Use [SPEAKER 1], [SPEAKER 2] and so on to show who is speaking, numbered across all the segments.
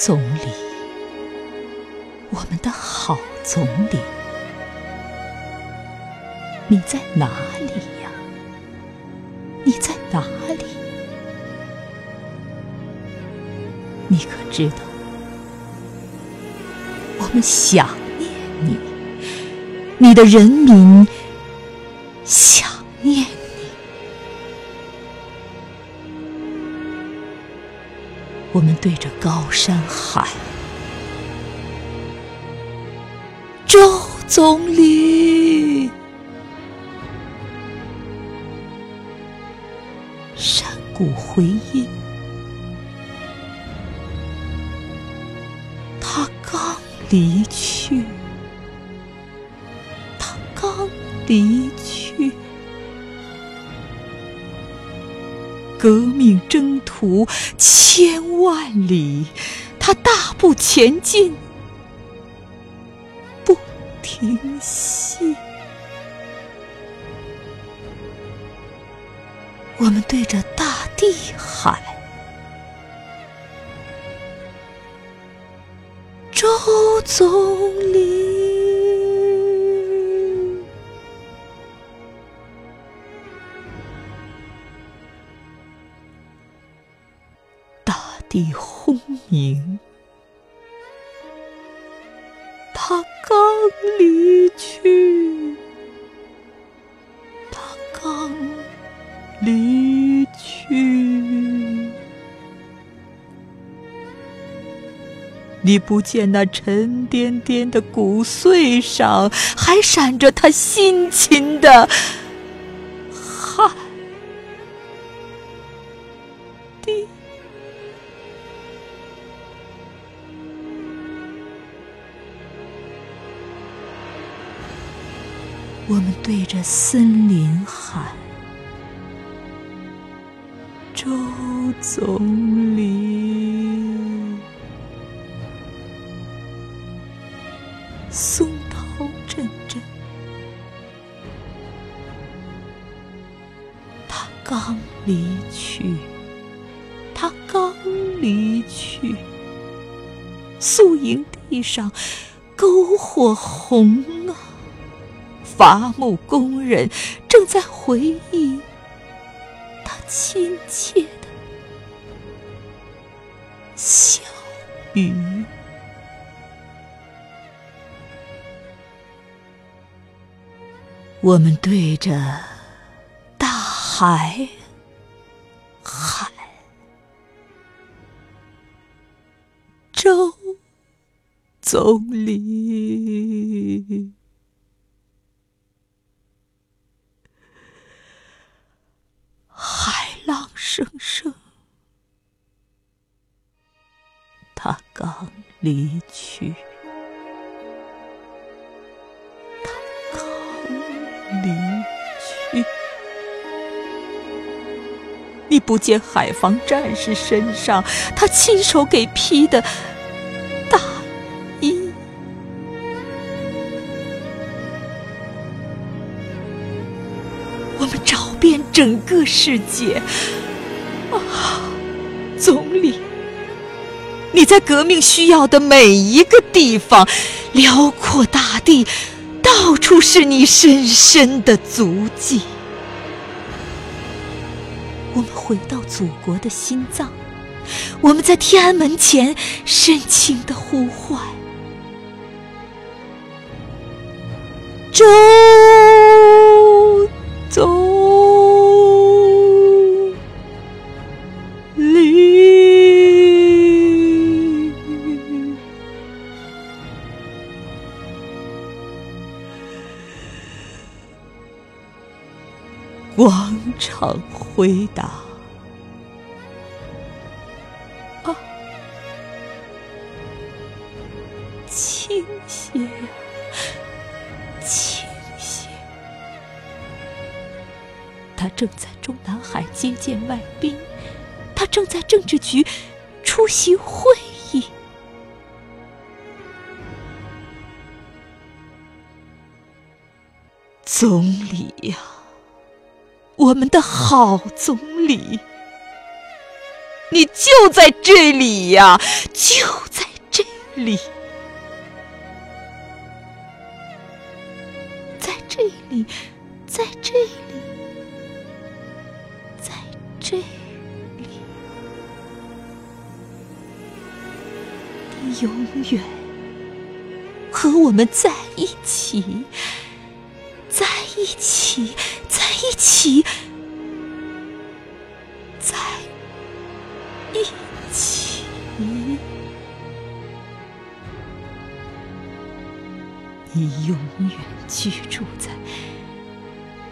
[SPEAKER 1] 总理，我们的好总理，你在哪里呀？你在哪里？你可知道，我们想念你，你的人民想我们对着高山喊：“周总理！”山谷回音。他刚离去，他刚离革命征途千万里，他大步前进，不停息。我们对着大地喊：“周总地轰鸣，他刚离去，他刚离去。你不见那沉甸甸的骨髓上，还闪着他辛勤的汗滴。我们对着森林喊：“周总理！”松涛阵阵，他刚离去，他刚离去。宿营地上，篝火红啊！伐木工人正在回忆他亲切的笑语。我们对着大海喊：“周总理。”离去，他刚离去。你不见海防战士身上他亲手给披的大衣？我们找遍整个世界。啊，总理，你在革命需要的每一个地方，辽阔大地，到处是你深深的足迹。我们回到祖国的心脏，我们在天安门前深情的呼唤：周广场回答：“啊，倾斜，倾斜！他正在中南海接见外宾，他正在政治局出席会议。总理呀！”我们的好总理，你就在这里呀，就在这里，在这里，在这里，在这里，你永远和我们在一起，在一起，在一起。在一起，你永远居住在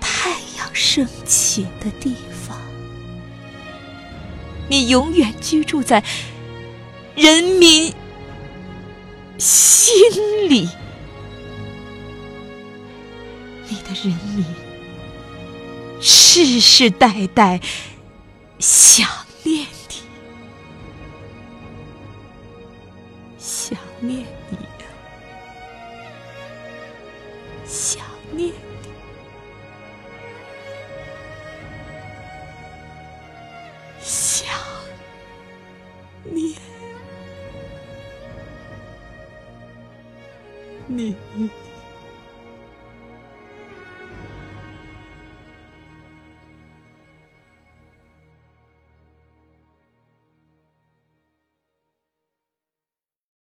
[SPEAKER 1] 太阳升起的地方，你永远居住在人民心里，你的人民世世代代想念你。想念你，想念你，想念你。